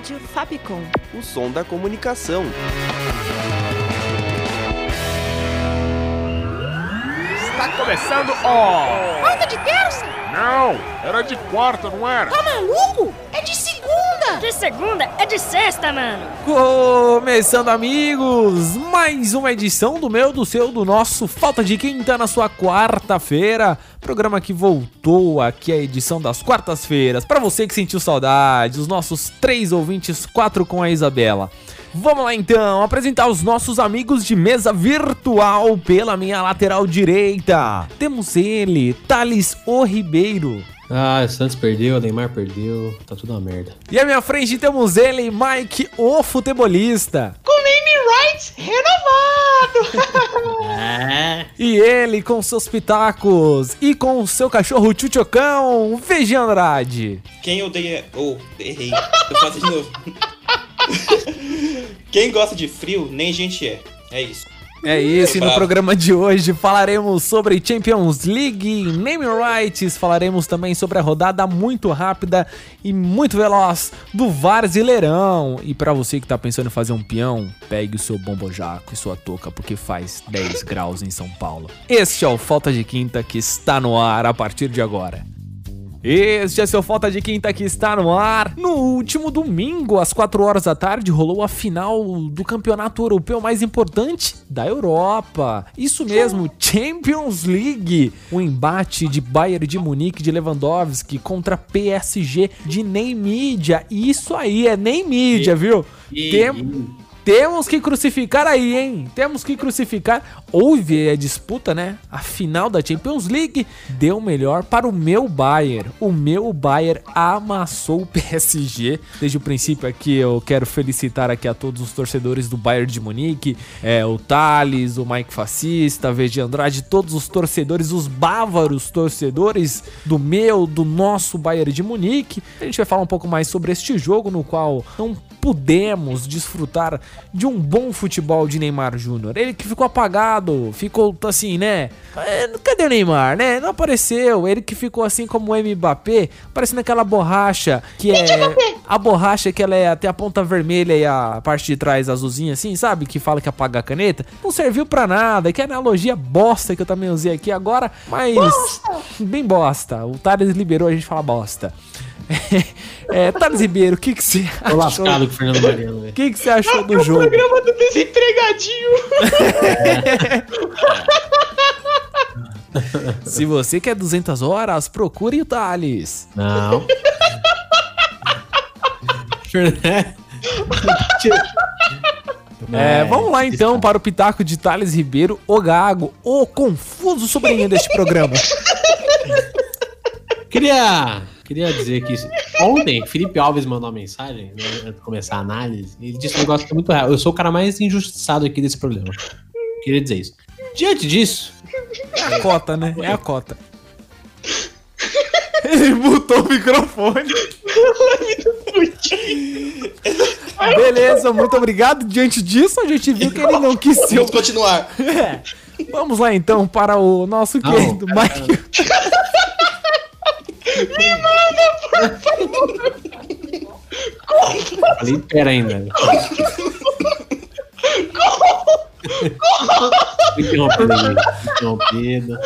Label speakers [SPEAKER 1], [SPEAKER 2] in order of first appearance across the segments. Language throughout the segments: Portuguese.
[SPEAKER 1] Rádio Fapcom.
[SPEAKER 2] O som da comunicação.
[SPEAKER 3] Está começando, ó!
[SPEAKER 4] Pauta de terça?
[SPEAKER 3] Não, era de quarta, não era?
[SPEAKER 4] Tá maluco? É de segunda!
[SPEAKER 5] De segunda é de sexta, mano!
[SPEAKER 6] Começando, amigos! Mais uma edição do meu, do seu, do nosso Falta de Quinta na sua quarta-feira. Programa que voltou aqui a edição das quartas-feiras. Para você que sentiu saudade, os nossos três ouvintes, quatro com a Isabela. Vamos lá então, apresentar os nossos amigos de mesa virtual pela minha lateral direita. Temos ele, Thales O Ribeiro.
[SPEAKER 7] Ah, o Santos perdeu, o Neymar perdeu, tá tudo uma merda.
[SPEAKER 6] E à minha frente temos ele, Mike, o futebolista.
[SPEAKER 4] Com name rights renovado!
[SPEAKER 7] É.
[SPEAKER 6] E ele com seus pitacos e com o seu cachorro Tchutchocão, VG Andrade.
[SPEAKER 2] Quem odeia. Oh, errei. Eu faço de novo. Quem gosta de frio, nem gente é. É isso.
[SPEAKER 6] É isso, e no programa de hoje falaremos sobre Champions League, Name Rights, falaremos também sobre a rodada muito rápida e muito veloz do Varzileirão. E pra você que tá pensando em fazer um peão, pegue o seu bombojaco e sua touca, porque faz 10 graus em São Paulo. Este é o Falta de Quinta que está no ar a partir de agora. Este é seu Falta de Quinta que está no ar. No último domingo, às 4 horas da tarde, rolou a final do campeonato europeu mais importante da Europa. Isso mesmo, Champions League. O embate de Bayern de Munique de Lewandowski contra PSG de Ney Mídia. Isso aí, é Ney Mídia, viu?
[SPEAKER 7] E-
[SPEAKER 6] Tem- temos que crucificar aí, hein? Temos que crucificar. Houve a disputa, né? A final da Champions League deu melhor para o meu Bayern. O meu Bayern amassou o PSG. Desde o princípio aqui eu quero felicitar aqui a todos os torcedores do Bayern de Munique, é, o Thales, o Mike Fascista, VG Andrade, todos os torcedores, os bávaros torcedores do meu, do nosso Bayern de Munique. A gente vai falar um pouco mais sobre este jogo no qual não pudemos desfrutar de um bom futebol de Neymar Júnior. Ele que ficou apagado, ficou assim, né? É, Cadê o Neymar, né? Não apareceu. Ele que ficou assim como o Mbappé, parecendo aquela borracha que é a borracha que ela é até a ponta vermelha e a parte de trás azulzinha assim, sabe? Que fala que apaga a caneta. Não serviu pra nada. Que analogia bosta que eu também usei aqui agora, mas bem bosta. O Thales liberou a gente falar bosta. é, Thales Ribeiro, o que que você
[SPEAKER 7] Tô
[SPEAKER 6] achou?
[SPEAKER 7] lascado com o Fernando Mariano,
[SPEAKER 6] O que, que você achou do jogo?
[SPEAKER 4] Programa do desempregadinho!
[SPEAKER 6] Se você quer 200 horas, procure o Thales.
[SPEAKER 7] Não. Fernando.
[SPEAKER 6] É, vamos lá então para o pitaco de Thales Ribeiro, o Gago, o confuso sobrinho deste programa.
[SPEAKER 7] Queria, queria dizer que ontem Felipe Alves mandou uma mensagem né, antes de começar a análise. Ele disse um negócio que é muito real. Eu sou o cara mais injustiçado aqui desse programa. Queria dizer isso. Diante disso,
[SPEAKER 6] É a cota, né? É a cota. Ele mutou o microfone. Beleza, muito obrigado. Diante disso, a gente viu que ele não quis ser.
[SPEAKER 2] Vamos continuar.
[SPEAKER 6] É. Vamos lá então para o nosso
[SPEAKER 7] Não,
[SPEAKER 6] querido
[SPEAKER 7] cara,
[SPEAKER 6] Mike.
[SPEAKER 7] falei, pera ainda. Não aconteceu nada. Fui interrompido.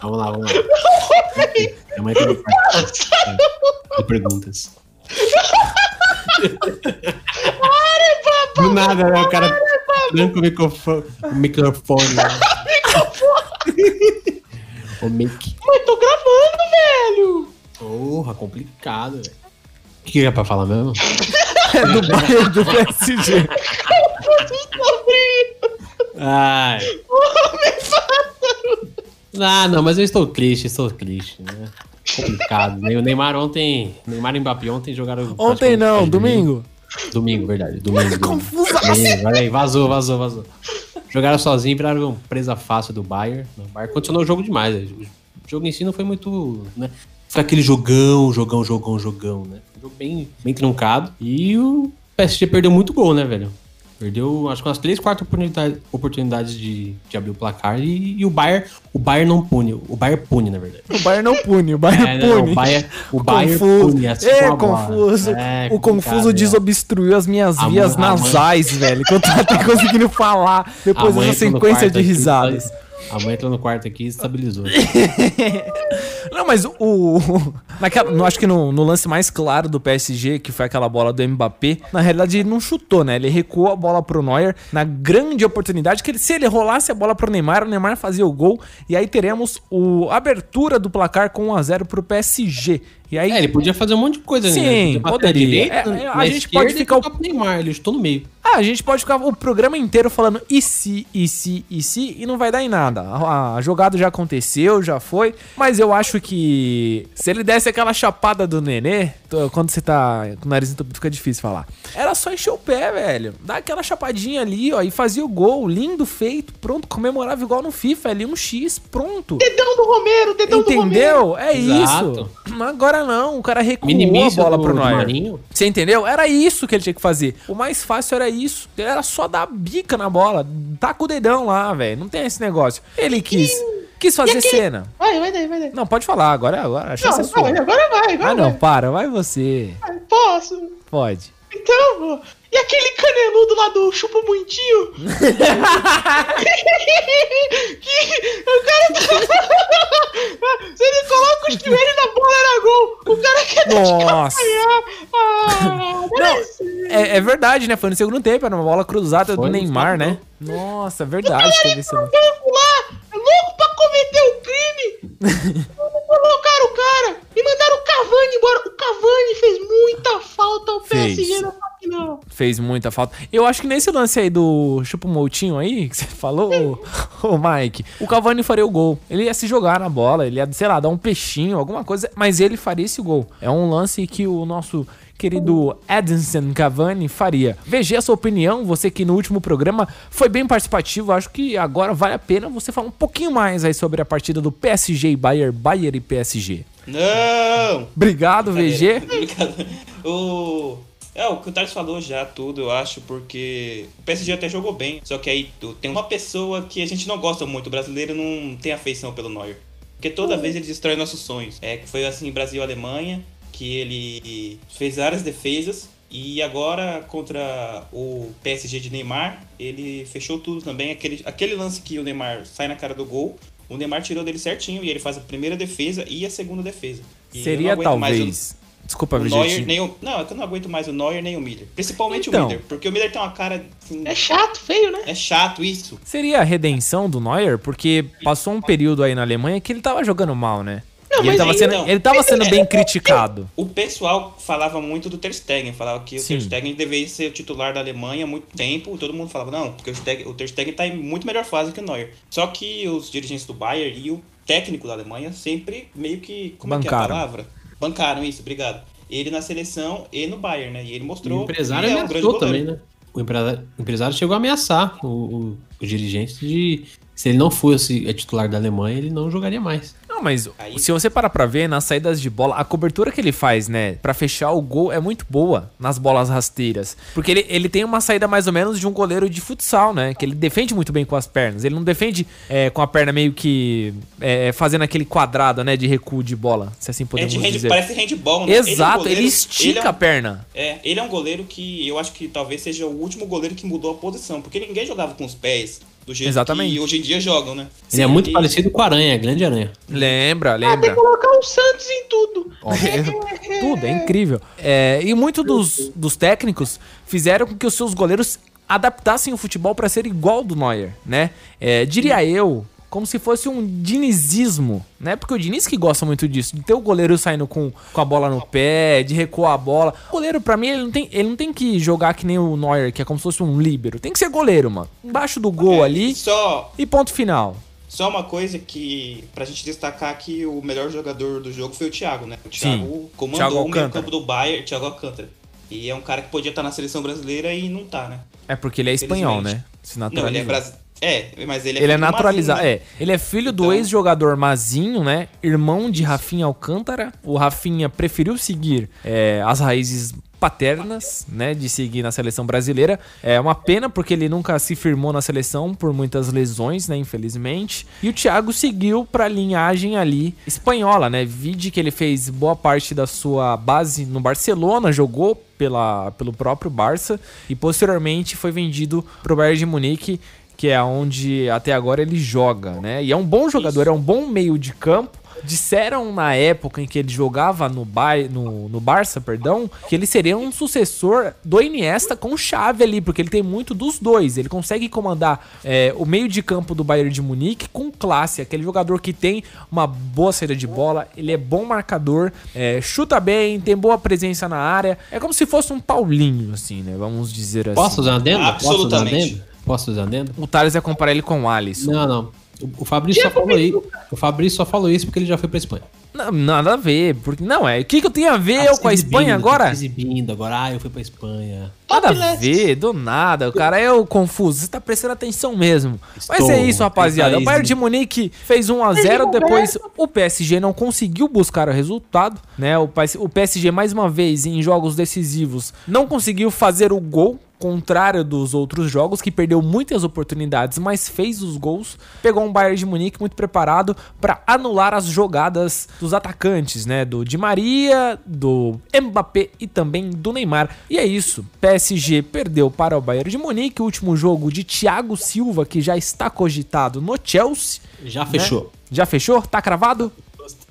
[SPEAKER 7] Vamos lá, vamos lá. Minha mãe tem uma parte de perguntas. Do nada, né? O cara tranca o microfone. O microfone. Né? o mic.
[SPEAKER 4] Mas tô gravando, velho!
[SPEAKER 7] Porra, complicado, velho. O que é pra falar mesmo?
[SPEAKER 6] É do Bayern do PSG.
[SPEAKER 7] Ai. Ah, não, mas eu estou triste, estou triste, né? Complicado. Nem o Neymar ontem. Neymar e Mbappé ontem jogaram.
[SPEAKER 6] Ontem não, domingo.
[SPEAKER 7] Domingo, verdade. Domingo. Confuso. Olha aí, vazou, vazou, vazou. Jogaram sozinho, viraram presa fácil do Bayern. O Bayern continuou o jogo demais. O jogo em si não foi muito. Né? Foi aquele jogão, jogão, jogão, jogão, né? Um jogo bem, bem truncado. E o PSG perdeu muito gol, né, velho? Perdeu, acho que umas três, quatro oportunidades, oportunidades de, de abrir o placar e, e o Bayern, o Bayern não pune, o Bayern pune, na verdade.
[SPEAKER 6] O Bayern não pune, o Bayern
[SPEAKER 7] É, não,
[SPEAKER 6] pune.
[SPEAKER 7] o Bayern, o Bayern
[SPEAKER 6] confuso.
[SPEAKER 7] pune, assim
[SPEAKER 6] é, confuso.
[SPEAKER 7] É,
[SPEAKER 6] o confuso desobstruiu as minhas
[SPEAKER 7] A
[SPEAKER 6] vias
[SPEAKER 7] mãe- a mãe-
[SPEAKER 6] nasais, velho. Que eu tô até conseguindo falar depois dessa sequência de risadas.
[SPEAKER 7] A mãe entrou no quarto aqui e estabilizou.
[SPEAKER 6] Não, mas o. Naquela, no- acho que no, no lance mais claro do PSG, que foi aquela bola do Mbappé, na realidade ele não chutou, né? Ele recuou a bola pro Neuer na grande oportunidade que ele, se ele rolasse a bola pro Neymar, o Neymar fazia o gol. E aí teremos o abertura do placar com 1x0 pro PSG. E aí.
[SPEAKER 7] É, ele podia fazer um monte de coisa
[SPEAKER 6] Sim,
[SPEAKER 7] né? Bater na
[SPEAKER 6] poderia.
[SPEAKER 7] direita,
[SPEAKER 6] É, a gente pode ficar o-
[SPEAKER 7] Neymar, ele estou no meio.
[SPEAKER 6] Ah, a gente pode ficar o programa inteiro falando e se, e se, e se, e não vai dar em nada. A, a jogada já aconteceu, já foi. Mas eu acho que se ele desse aquela chapada do Nenê, quando você tá com o nariz entupido fica difícil falar. Era só encher o pé, velho. Dá aquela chapadinha ali, ó, e fazia o gol. Lindo, feito, pronto. Comemorava igual no FIFA, ali um X, pronto.
[SPEAKER 4] Dedão do Romero, dedão do Romero.
[SPEAKER 6] Entendeu? É
[SPEAKER 7] Exato.
[SPEAKER 6] isso. Agora não, o cara recuou a bola
[SPEAKER 7] do-
[SPEAKER 6] pro Neuer.
[SPEAKER 7] Marinho.
[SPEAKER 6] Você entendeu? Era isso que ele tinha que fazer. O mais fácil era isso. Era só dar bica na bola. Tá com o dedão lá, velho. Não tem esse negócio. Ele quis. Quis fazer cena.
[SPEAKER 4] Vai, vai daí, vai daí.
[SPEAKER 6] Não, pode falar agora. agora a chance é
[SPEAKER 4] Não,
[SPEAKER 6] sua.
[SPEAKER 4] vai, agora vai, agora
[SPEAKER 6] Ah, não,
[SPEAKER 4] vai.
[SPEAKER 6] para. Vai você.
[SPEAKER 4] Vai, Posso?
[SPEAKER 6] Pode.
[SPEAKER 4] Então, pô. E aquele caneludo lá do chupa muitinho? que o cara tá... Se ele coloca os joelhos na bola, era gol. O cara quer
[SPEAKER 6] Nossa.
[SPEAKER 4] ganhar. Ah,
[SPEAKER 6] Não, é, é verdade, né? Foi no segundo tempo. Era uma bola cruzada
[SPEAKER 7] Foi
[SPEAKER 6] do Neymar, né? Nossa, verdade. Teve esse lance.
[SPEAKER 4] banco lá, é louco pra cometer o crime. Não colocaram o cara e mandaram o Cavani embora. O Cavani fez muita falta ao
[SPEAKER 6] Fez.
[SPEAKER 4] PSG na final.
[SPEAKER 6] Fez muita falta. Eu acho que nesse lance aí do chupa Moutinho aí, que você falou, ô, ô Mike, o Cavani faria o gol. Ele ia se jogar na bola, ele ia, sei lá, dar um peixinho, alguma coisa, mas ele faria esse gol. É um lance que o nosso querido Edinson Cavani faria. Veja a sua opinião, você que no último programa foi bem participativo, acho que agora vale a pena você falar um pouquinho mais aí sobre a partida do PSG e Bayern, Bayern e PSG.
[SPEAKER 2] Não!
[SPEAKER 6] Obrigado, VG.
[SPEAKER 2] Obrigado. O... É, o que o Thales falou já, tudo, eu acho, porque o PSG até jogou bem. Só que aí tu- tem uma pessoa que a gente não gosta muito, o brasileiro não tem afeição pelo Neuer. Porque toda vez ele destrói nossos sonhos. É, que foi assim Brasil e Alemanha, que ele fez várias defesas. E agora, contra o PSG de Neymar, ele fechou tudo também. Aquele, aquele lance que o Neymar sai na cara do gol, o Neymar tirou dele certinho e ele faz a primeira defesa e a segunda defesa. E
[SPEAKER 6] Seria
[SPEAKER 2] aguento mais o-
[SPEAKER 6] talvez. Desculpa,
[SPEAKER 2] o. Neuer, nem o... Não, é que eu não aguento mais o Neuer nem o Miller. Principalmente
[SPEAKER 6] Então.
[SPEAKER 2] o Miller. Porque o Miller tem uma cara. Assim,
[SPEAKER 4] É chato, feio, né?
[SPEAKER 2] é chato isso.
[SPEAKER 6] Seria a redenção do Neuer, porque passou um período aí na Alemanha que ele tava jogando mal, né?
[SPEAKER 4] Não,
[SPEAKER 6] E ele
[SPEAKER 4] mas
[SPEAKER 6] tava
[SPEAKER 4] aí,
[SPEAKER 6] sendo,
[SPEAKER 2] não.
[SPEAKER 6] ele tava sendo
[SPEAKER 2] É,
[SPEAKER 6] bem
[SPEAKER 2] é,
[SPEAKER 6] criticado.
[SPEAKER 2] O pessoal falava muito do Ter Stegen. Falava que o
[SPEAKER 6] Sim.
[SPEAKER 2] Ter Stegen deveria ser o titular da Alemanha há muito tempo. Todo mundo falava, não, porque o, Stegen, o Ter Stegen tá em muito melhor fase que o Neuer. Só que os dirigentes do Bayern e o técnico da Alemanha sempre meio que... Como é que é a
[SPEAKER 6] Bancaram.
[SPEAKER 2] palavra? Bancaram isso, obrigado. Ele na seleção e no Bayern, né? E ele
[SPEAKER 7] O
[SPEAKER 2] mostrou
[SPEAKER 7] empresário
[SPEAKER 2] que é um
[SPEAKER 7] também, né? O empresário, o empresário chegou a ameaçar o, o, o dirigente de. Se ele não fosse é, titular da Alemanha, ele não jogaria mais.
[SPEAKER 6] Não, mas
[SPEAKER 2] Aí-
[SPEAKER 6] se você parar pra ver, nas saídas de bola, a cobertura que ele faz, né, Pra fechar o gol é muito boa nas bolas rasteiras. Porque ele, ele tem uma saída mais ou menos de um goleiro de futsal, né? Que ele defende muito bem com as pernas. Ele não defende é, com a perna meio que é, fazendo aquele quadrado, né, de recuo de bola, se assim
[SPEAKER 2] É
[SPEAKER 6] podemos
[SPEAKER 2] de hand,
[SPEAKER 6] dizer.
[SPEAKER 2] parece handball, né?
[SPEAKER 6] Exato, ele,
[SPEAKER 2] é um goleiro-
[SPEAKER 6] estica
[SPEAKER 2] ele é um-
[SPEAKER 6] a perna.
[SPEAKER 2] É, ele é um goleiro que eu acho que talvez seja o último goleiro que mudou a posição, porque ninguém jogava com os pés do jeito
[SPEAKER 6] Exatamente.
[SPEAKER 2] que hoje em dia jogam, né?
[SPEAKER 7] Ele é muito
[SPEAKER 2] e-
[SPEAKER 7] parecido com a Aranha, grande aranha.
[SPEAKER 6] Lembra,
[SPEAKER 4] Ah, tem
[SPEAKER 6] lembra.
[SPEAKER 4] que colocar o Santos em tudo.
[SPEAKER 6] Tudo, é incrível. É, e muitos dos, dos técnicos fizeram com que os seus goleiros adaptassem o futebol para ser igual ao do Neuer, né? É, diria eu, como se fosse um dinizismo, né? Porque o Diniz que gosta muito disso, de ter o goleiro saindo com, com a bola no pé, de recuar a bola. O goleiro, pra mim, ele não, tem, ele não tem que jogar que nem o Neuer, que é como se fosse um líbero. Tem que ser goleiro, mano. Embaixo do gol
[SPEAKER 2] É,
[SPEAKER 6] ali
[SPEAKER 2] Só,
[SPEAKER 6] e ponto final.
[SPEAKER 2] só uma coisa que, pra gente destacar que o melhor jogador do jogo foi o Thiago, né? O Thiago comandou
[SPEAKER 6] Thiago
[SPEAKER 2] o meio campo do Bayern, Thiago Alcântara. E é um cara que podia estar na seleção brasileira e não tá, né?
[SPEAKER 6] É porque ele é espanhol, né? Se
[SPEAKER 2] Não, ele é brasileiro. É, mas ele é
[SPEAKER 6] Ele é
[SPEAKER 2] do
[SPEAKER 6] naturalizado.
[SPEAKER 2] Mazinho,
[SPEAKER 6] É, ele é filho do
[SPEAKER 2] Então-
[SPEAKER 6] ex-jogador Mazinho, né? Irmão de Rafinha Alcântara. O Rafinha preferiu seguir é, as raízes paternas, né? De seguir na seleção brasileira. É uma pena porque ele nunca se firmou na seleção por muitas lesões, né? Infelizmente. E o Thiago seguiu pra linhagem ali espanhola, né? Vide que ele fez boa parte da sua base no Barcelona, jogou pela, pelo próprio Barça e posteriormente foi vendido pro Bayern de Munique que é onde até agora ele joga, né? E é um bom jogador, é um bom meio de campo. Disseram na época em que ele jogava no, Bay, no, no Barça, perdão, que ele seria um sucessor do Iniesta com chave ali, porque ele tem muito dos dois. Ele consegue comandar é, o meio de campo do Bayern de Munique com classe, aquele jogador que tem uma boa saída de bola, ele é bom marcador, é, chuta bem, tem boa presença na área. É como se fosse um Paulinho, assim, né? Vamos dizer assim.
[SPEAKER 7] Posso usar um adendo? Posso usar um
[SPEAKER 2] Absolutamente.
[SPEAKER 7] adendo? Posso usar um adendo?
[SPEAKER 6] O Thales vai comparar ele com o Alisson.
[SPEAKER 7] Não, não. O, o Fabrício só falou isso. O Fabrício só falou isso porque ele já foi pra Espanha.
[SPEAKER 6] Não, nada a ver, porque não é. O que, que eu tenho a ver
[SPEAKER 7] Tá
[SPEAKER 6] eu com a Espanha agora?
[SPEAKER 7] tá exibindo agora. Ah, eu fui pra Espanha.
[SPEAKER 6] Nada a ver, do nada. O cara é o confuso. Você tá prestando atenção mesmo. Mas
[SPEAKER 7] Estou.
[SPEAKER 6] é isso, rapaziada. O Bayern de Munique fez 1 a 0
[SPEAKER 4] Roberto.
[SPEAKER 6] depois o PSG não conseguiu buscar o resultado, né? O PSG mais uma vez em jogos decisivos não conseguiu fazer o gol contrário dos outros jogos, que perdeu muitas oportunidades, mas fez os gols. Pegou um Bayern de Munique muito preparado para anular as jogadas dos atacantes, né? Do Di Maria, do Mbappé e também do Neymar. E é isso. PSG perdeu para o Bayern de Munique, o último jogo de Thiago Silva, que já está cogitado no Chelsea.
[SPEAKER 7] Já fechou.
[SPEAKER 6] Já fechou? Tá cravado?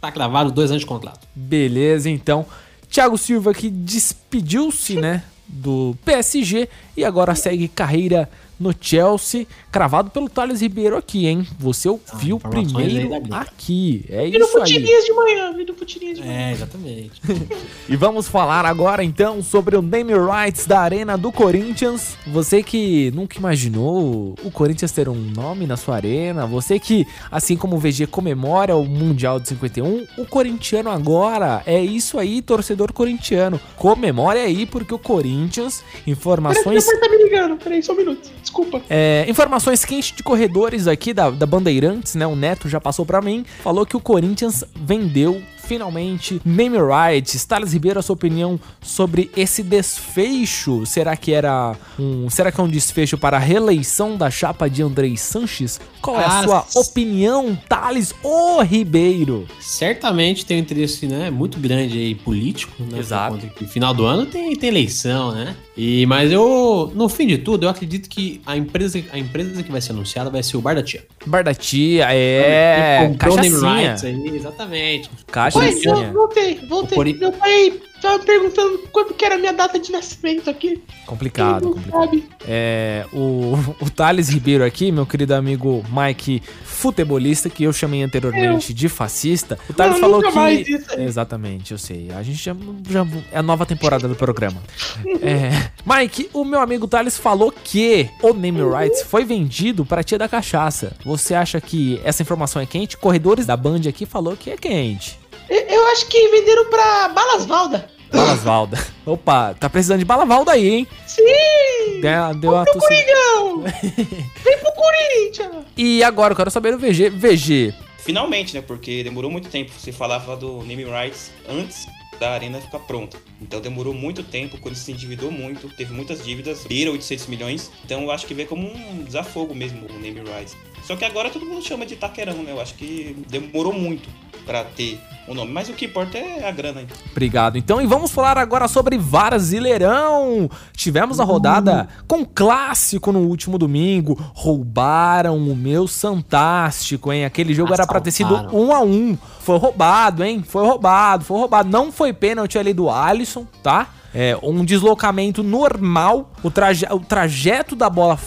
[SPEAKER 7] Tá cravado dois anos de contrato.
[SPEAKER 6] Beleza, então. Thiago Silva que despediu-se, né, do PSG e agora segue carreira no Chelsea, cravado pelo Thales Ribeiro aqui, hein? Você ouviu
[SPEAKER 7] informações
[SPEAKER 6] primeiro aqui. É
[SPEAKER 4] no
[SPEAKER 6] isso aí.
[SPEAKER 4] Futirinhas de manhã, vi no Futirinhas de manhã.
[SPEAKER 7] É, exatamente.
[SPEAKER 6] E vamos falar agora então sobre o name rights da Arena do Corinthians. Você que nunca imaginou o Corinthians ter um nome na sua arena, você que, assim como o VG comemora o Mundial de 51, o corintiano agora é isso aí, torcedor corintiano. Comemore aí porque o Corinthians, informações
[SPEAKER 4] meu pai tá me ligando. Peraí, só um minuto. Desculpa.
[SPEAKER 6] é, informações quentes de corredores aqui da, da Bandeirantes, né? O Neto já passou pra mim. Falou que o Corinthians vendeu finalmente name rights. Thales Ribeiro, a sua opinião sobre esse desfecho? Será que era um, será que é um desfecho para a reeleição da chapa de Andrei Sanches? Qual é a
[SPEAKER 7] Ah,
[SPEAKER 6] sua opinião, Thales O Ribeiro?
[SPEAKER 7] Certamente tem um interesse né, muito grande aí político, né?
[SPEAKER 6] Exato.
[SPEAKER 7] final do ano tem, tem eleição, né? E, mas eu, no fim de tudo, eu acredito que a empresa, a empresa que vai ser anunciada vai ser o Bar da Tia.
[SPEAKER 6] Bar da tia, é.
[SPEAKER 7] Comprou o name rights aí, exatamente.
[SPEAKER 4] Oi,
[SPEAKER 6] Cachaçinha.
[SPEAKER 4] eu voltei, voltei. Meu pai tava perguntando quando que era a minha data de nascimento aqui.
[SPEAKER 6] Complicado, complicado.
[SPEAKER 4] sabe.
[SPEAKER 6] É, o, o Thales Ribeiro aqui, meu querido amigo Mike, futebolista, que eu chamei anteriormente de fascista. O Thales
[SPEAKER 4] Não,
[SPEAKER 6] falou que. Exatamente, eu sei. A gente já, já. É a nova temporada do programa. É, Mike, o meu amigo Thales falou que o Name Rights foi vendido para tia da cachaça. Você acha que essa informação é quente? Corredores da Band aqui falou que é quente.
[SPEAKER 4] Eu- acho que venderam pra Balas Valda.
[SPEAKER 6] Balas Valda. Opa, tá precisando de bala Valda aí, hein?
[SPEAKER 4] Sim!
[SPEAKER 6] Deu, deu a
[SPEAKER 4] Pro Coringão! Vem pro Corinthians!
[SPEAKER 6] E agora eu quero saber do VG. VG,
[SPEAKER 2] Finalmente, né? Porque demorou muito tempo. Você falava do name rights antes da arena ficar pronta. Então demorou muito tempo, quando se endividou muito, teve muitas dívidas, beira 800 milhões. Então eu acho que veio como um desafogo mesmo o name rights. Só que agora todo mundo chama de Taquerão, né? Eu acho que demorou muito pra ter o nome. Mas o que importa é a grana. Então.
[SPEAKER 6] Obrigado. Então, e vamos falar agora sobre Brasileirão. Tivemos a rodada com clássico no último domingo. Roubaram o meu Santástico, hein? Aquele jogo era pra ter sido
[SPEAKER 7] Assaltaram.
[SPEAKER 6] um a um. Foi roubado, hein? Foi roubado, foi roubado. Não foi pênalti ali do Alisson, tá? É um deslocamento normal. O, traje o trajeto da bola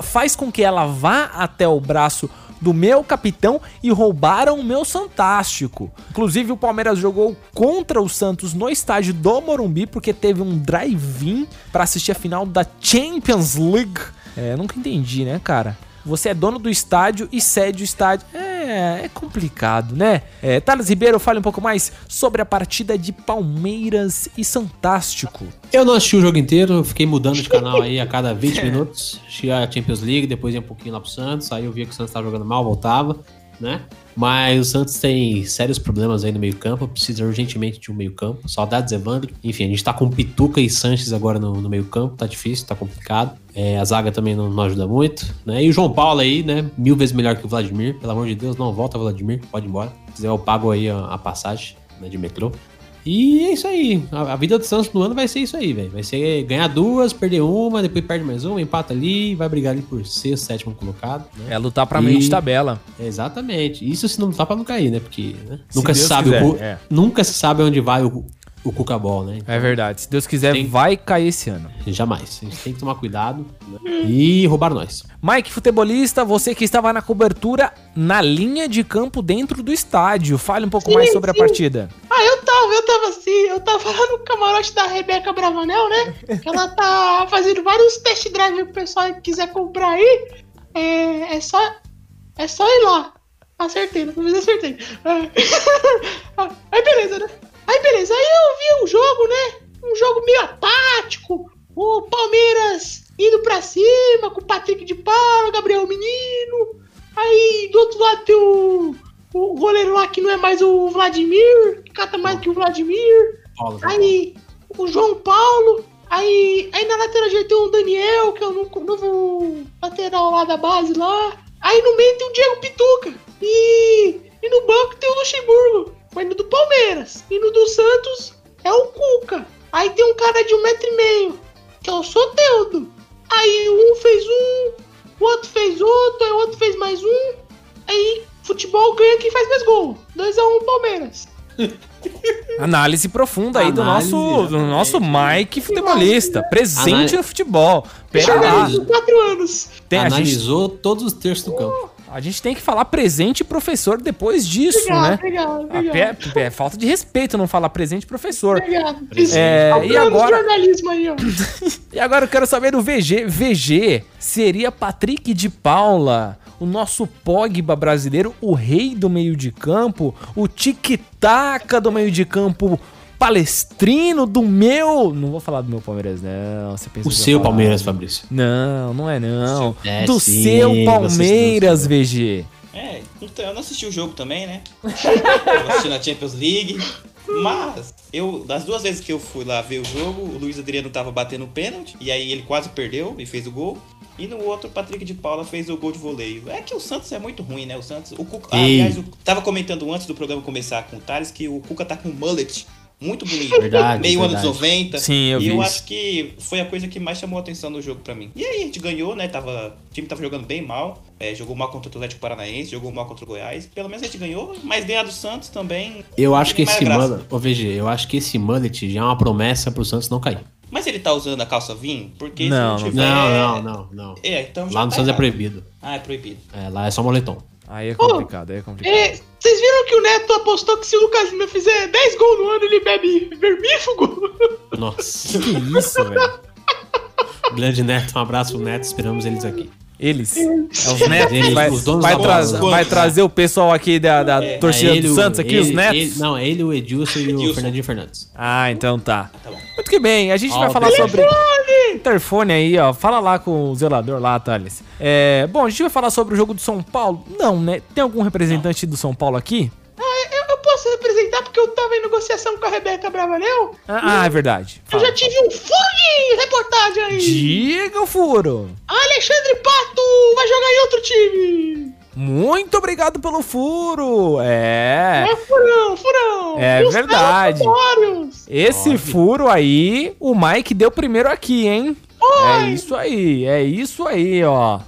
[SPEAKER 6] faz com que ela vá até o braço do meu capitão e roubaram o meu Santástico. Inclusive, o Palmeiras jogou contra o Santos no estádio do Morumbi, porque teve um drive-in pra assistir a final da Champions League. É, nunca entendi, né, cara? Você é dono do estádio e cede o estádio. É, é complicado, né? É, Thales Ribeiro, fale um pouco mais sobre a partida de Palmeiras e Santástico.
[SPEAKER 7] Eu não assisti o jogo inteiro, fiquei mudando de canal aí a cada 20 minutos. Assisti a Champions League, depois ia um pouquinho lá pro Santos, aí eu via que o Santos tava jogando mal, voltava, né? Mas o Santos tem sérios problemas aí no meio-campo, precisa urgentemente de um meio-campo. Saudades Evandro. Enfim, a gente tá com Pituca e Sanches agora no, no meio-campo, tá difícil, tá complicado. É, a zaga também não, não ajuda muito, né? E o João Paulo aí, né? Mil vezes melhor que o Vladimir. Pelo amor de Deus, não volta, Vladimir, pode ir embora. Se quiser, eu pago aí a, a passagem né, de metrô. E é isso aí. A, vida do Santos no ano vai ser isso aí, velho. Vai ser ganhar duas, perder uma, depois perde mais uma, empata ali, vai brigar ali por sexto, sétimo colocado. Né?
[SPEAKER 6] É lutar pra
[SPEAKER 7] E-
[SPEAKER 6] meio de tabela.
[SPEAKER 7] Exatamente. Isso se não tá pra não cair, né? Porque né? nunca se
[SPEAKER 6] Deus
[SPEAKER 7] sabe
[SPEAKER 6] quiser,
[SPEAKER 7] o,
[SPEAKER 6] é.
[SPEAKER 7] nunca se sabe onde vai o, o Cuca Ball, né?
[SPEAKER 6] É verdade. Se Deus quiser,
[SPEAKER 7] Tem-
[SPEAKER 6] vai cair esse ano.
[SPEAKER 7] Jamais. A gente tem que tomar cuidado né? e roubar nós.
[SPEAKER 6] Mike, futebolista, você que estava na cobertura na linha de campo dentro do estádio. Fale um pouco
[SPEAKER 4] Sim,
[SPEAKER 6] mais sobre a
[SPEAKER 4] sim.
[SPEAKER 6] partida.
[SPEAKER 4] Ah, eu tava, eu tava assim, eu tava lá no camarote da Rebeca Bravanel, né? Que ela tá fazendo vários test drive pro pessoal que quiser comprar aí. É, é só. É só ir lá. Acertei, dessa vez acertei. Ah, Aí beleza, né? Aí beleza, aí eu vi um jogo, né? Um jogo meio apático. O Palmeiras indo pra cima com o Patrick de Paula, Gabriel Menino. Aí do outro lado tem o, o goleiro lá que não é mais o Vladimir, que cata mais que o Vladimir.
[SPEAKER 7] Paulo,
[SPEAKER 4] Aí o João Paulo. Aí, aí na lateral direita tem o Daniel, que é o novo, novo lateral lá da base lá. Aí no meio tem o Diego Pituca. E, e no banco tem o Luxemburgo. Mas no do Palmeiras. E no do Santos é o Cuca. Aí tem um cara de um metro e meio, que é o Soteudo. Aí um fez um, o outro fez outro, aí o outro fez mais um. Aí futebol ganha quem faz mais gol. 2x1 Palmeiras.
[SPEAKER 6] Análise profunda aí do
[SPEAKER 7] Análise,
[SPEAKER 6] nosso, do nosso Mike futebolista. Presente
[SPEAKER 7] Análise.
[SPEAKER 6] no futebol. Pera lá.
[SPEAKER 4] 4 anos.
[SPEAKER 6] Tem, a, gente,
[SPEAKER 7] Analisou todos os terços do campo.
[SPEAKER 6] A gente tem que falar presente professor depois disso,
[SPEAKER 4] Obrigado,
[SPEAKER 6] né?
[SPEAKER 4] obrigado,
[SPEAKER 6] Ah,
[SPEAKER 4] obrigado.
[SPEAKER 6] pe- é, falta de respeito não falar presente professor.
[SPEAKER 4] Obrigado.
[SPEAKER 6] É, e agora-
[SPEAKER 4] jornalismo aí, ó.
[SPEAKER 6] E agora eu quero saber do VG. VG seria Patrick de Paula, o nosso Pogba brasileiro, o rei do meio de campo, o tic-tac do meio de campo palestrino do meu. Não vou falar do meu Palmeiras, não. Você pensa
[SPEAKER 7] O seu. Palmeiras, Fabrício.
[SPEAKER 6] Não, não é não.
[SPEAKER 7] É
[SPEAKER 6] do
[SPEAKER 7] sim,
[SPEAKER 6] seu Palmeiras, VG.
[SPEAKER 2] É, então eu não assisti o jogo também, né? eu assisti na Champions League. Mas, eu, das duas vezes que eu fui lá ver o jogo, o Luiz Adriano tava batendo pênalti, e aí ele quase perdeu e fez o gol. E no outro, o Patrick de Paula fez o gol de voleio. É que o Santos é muito ruim, né? O Santos. O Cuca, aliás, eu tava comentando antes do programa começar com o Thales que o Cuca tá com mullet muito bonito.
[SPEAKER 7] Verdade,
[SPEAKER 2] Meio anos
[SPEAKER 7] verdade.
[SPEAKER 2] 90.
[SPEAKER 6] Sim, eu
[SPEAKER 2] e
[SPEAKER 6] vi
[SPEAKER 2] eu
[SPEAKER 6] isso.
[SPEAKER 2] acho que foi a coisa que mais chamou a atenção no jogo pra mim. E aí a gente ganhou, né? Tava, o time tava jogando bem mal. é, jogou mal contra o Atlético Paranaense, jogou mal contra o Goiás. Pelo menos a gente ganhou, mas ganhar do Santos também.
[SPEAKER 7] Eu acho que esse mullet, ô VG, eu acho que esse mullet já é uma promessa pro Santos não cair.
[SPEAKER 2] Mas ele tá usando a calça vinho? Porque
[SPEAKER 6] Não,
[SPEAKER 2] se
[SPEAKER 6] não
[SPEAKER 2] não tiver.
[SPEAKER 7] Não, não, não, não.
[SPEAKER 2] É, então
[SPEAKER 7] Lá no
[SPEAKER 2] tá
[SPEAKER 7] Santos é
[SPEAKER 2] errado.
[SPEAKER 7] proibido.
[SPEAKER 2] Ah, é proibido.
[SPEAKER 7] É, lá é só moletom.
[SPEAKER 6] Aí é complicado, aí é complicado.
[SPEAKER 4] É, vocês viram que o Neto apostou que se o Lucas Lima fizer 10 gols no ano, ele bebe vermífugo?
[SPEAKER 7] Nossa.
[SPEAKER 6] Que isso, velho?
[SPEAKER 7] Grande Neto, um abraço pro Neto, esperamos eles aqui.
[SPEAKER 6] Eles. É os netos.
[SPEAKER 7] Eles,
[SPEAKER 6] vai,
[SPEAKER 7] os donos
[SPEAKER 6] vai vai trazer o pessoal aqui da, da torcida
[SPEAKER 7] É ele,
[SPEAKER 6] do Santos aqui, os
[SPEAKER 7] ele-
[SPEAKER 6] netos?
[SPEAKER 7] ele- não, é ele, o Edilson e o
[SPEAKER 2] Edilson.
[SPEAKER 7] Fernandinho Fernandes.
[SPEAKER 6] Ah, então tá.
[SPEAKER 2] Tá bom.
[SPEAKER 6] Muito que bem, a gente vai
[SPEAKER 7] Ó,
[SPEAKER 6] falar
[SPEAKER 7] telefone!
[SPEAKER 6] sobre. Interfone aí, ó. Fala lá com o zelador lá, Thales. É, bom, a gente vai falar sobre o jogo do São Paulo? Não, né? Tem algum representante do São Paulo aqui?
[SPEAKER 4] Ah, eu, posso representar porque eu tava em negociação com a Rebeca Bravanel?
[SPEAKER 6] Ah, ah, é verdade.
[SPEAKER 4] Eu
[SPEAKER 6] Fala.
[SPEAKER 4] já tive um furo de reportagem aí.
[SPEAKER 6] Diga o furo.
[SPEAKER 4] Alexandre Pato vai jogar em outro time.
[SPEAKER 6] Muito obrigado pelo furo. É.
[SPEAKER 4] É furão, furão.
[SPEAKER 6] É
[SPEAKER 4] Os
[SPEAKER 6] verdade. Esse furo aí, o Mike deu primeiro aqui, hein? É isso aí, é isso aí, ó.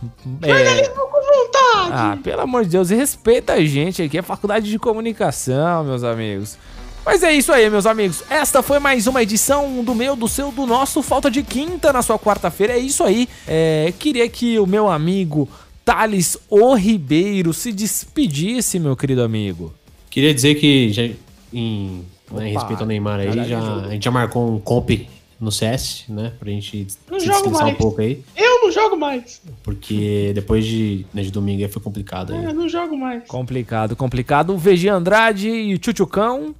[SPEAKER 6] É.
[SPEAKER 4] Jornalismo com vontade.
[SPEAKER 6] Ah, pelo amor de Deus, respeita a gente aqui, é faculdade de comunicação, meus amigos. Mas é isso aí, meus amigos. Esta foi mais uma edição do meu, do seu, do nosso Falta de Quinta na sua quarta-feira. É isso aí. É, queria que o meu amigo Thales O Ribeiro se despedisse, meu querido amigo.
[SPEAKER 7] Queria dizer que, já, em, né, em
[SPEAKER 6] Opa,
[SPEAKER 7] respeito ao Neymar aí, já,
[SPEAKER 6] jogo.
[SPEAKER 7] a gente já marcou um comp no CS, né? Pra gente
[SPEAKER 4] Não
[SPEAKER 7] se
[SPEAKER 4] jogo
[SPEAKER 7] descansar um
[SPEAKER 4] mais.
[SPEAKER 7] pouco aí.
[SPEAKER 4] Eu não jogo mais.
[SPEAKER 7] Porque depois de, né, de domingo aí foi complicado aí.
[SPEAKER 4] Eu não jogo mais.
[SPEAKER 6] Complicado, complicado. O VG Andrade e o Tchutchucão.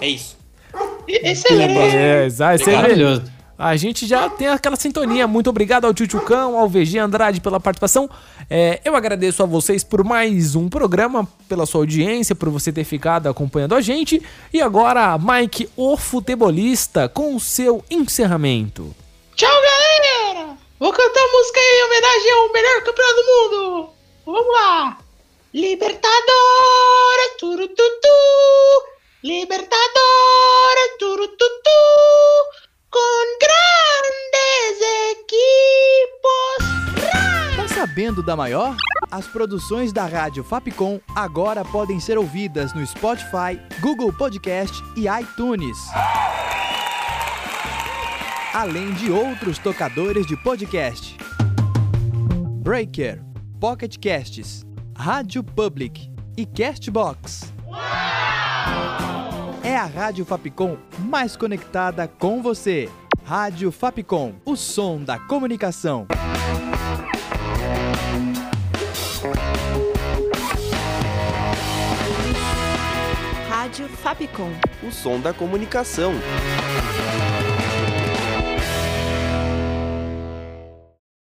[SPEAKER 2] É isso.
[SPEAKER 4] Excelente.
[SPEAKER 6] É, exato. Você vê,
[SPEAKER 7] Maravilhoso.
[SPEAKER 6] A gente já tem aquela sintonia. Muito obrigado ao Tchutchucão, ao VG Andrade pela participação. É, eu agradeço a vocês por mais um programa, pela sua audiência, por você ter ficado acompanhando a gente. E agora, Mike, o futebolista, com o seu encerramento.
[SPEAKER 4] Tchau, galera. Vou cantar música em homenagem ao melhor campeão do mundo. Vamos lá. Libertadores, turututu. Libertadores, turututu. Com grandes equipos.
[SPEAKER 8] Tá sabendo da maior? As produções da Rádio Fapcom agora podem ser ouvidas no Spotify, Google Podcast e iTunes. Além de outros tocadores de podcast. Breaker, Pocket Casts, Rádio Public e Castbox. É a Rádio Fapcom mais conectada com você. Rádio Fapcom, o som da comunicação.
[SPEAKER 1] Rádio Fapcom.
[SPEAKER 9] O som da comunicação.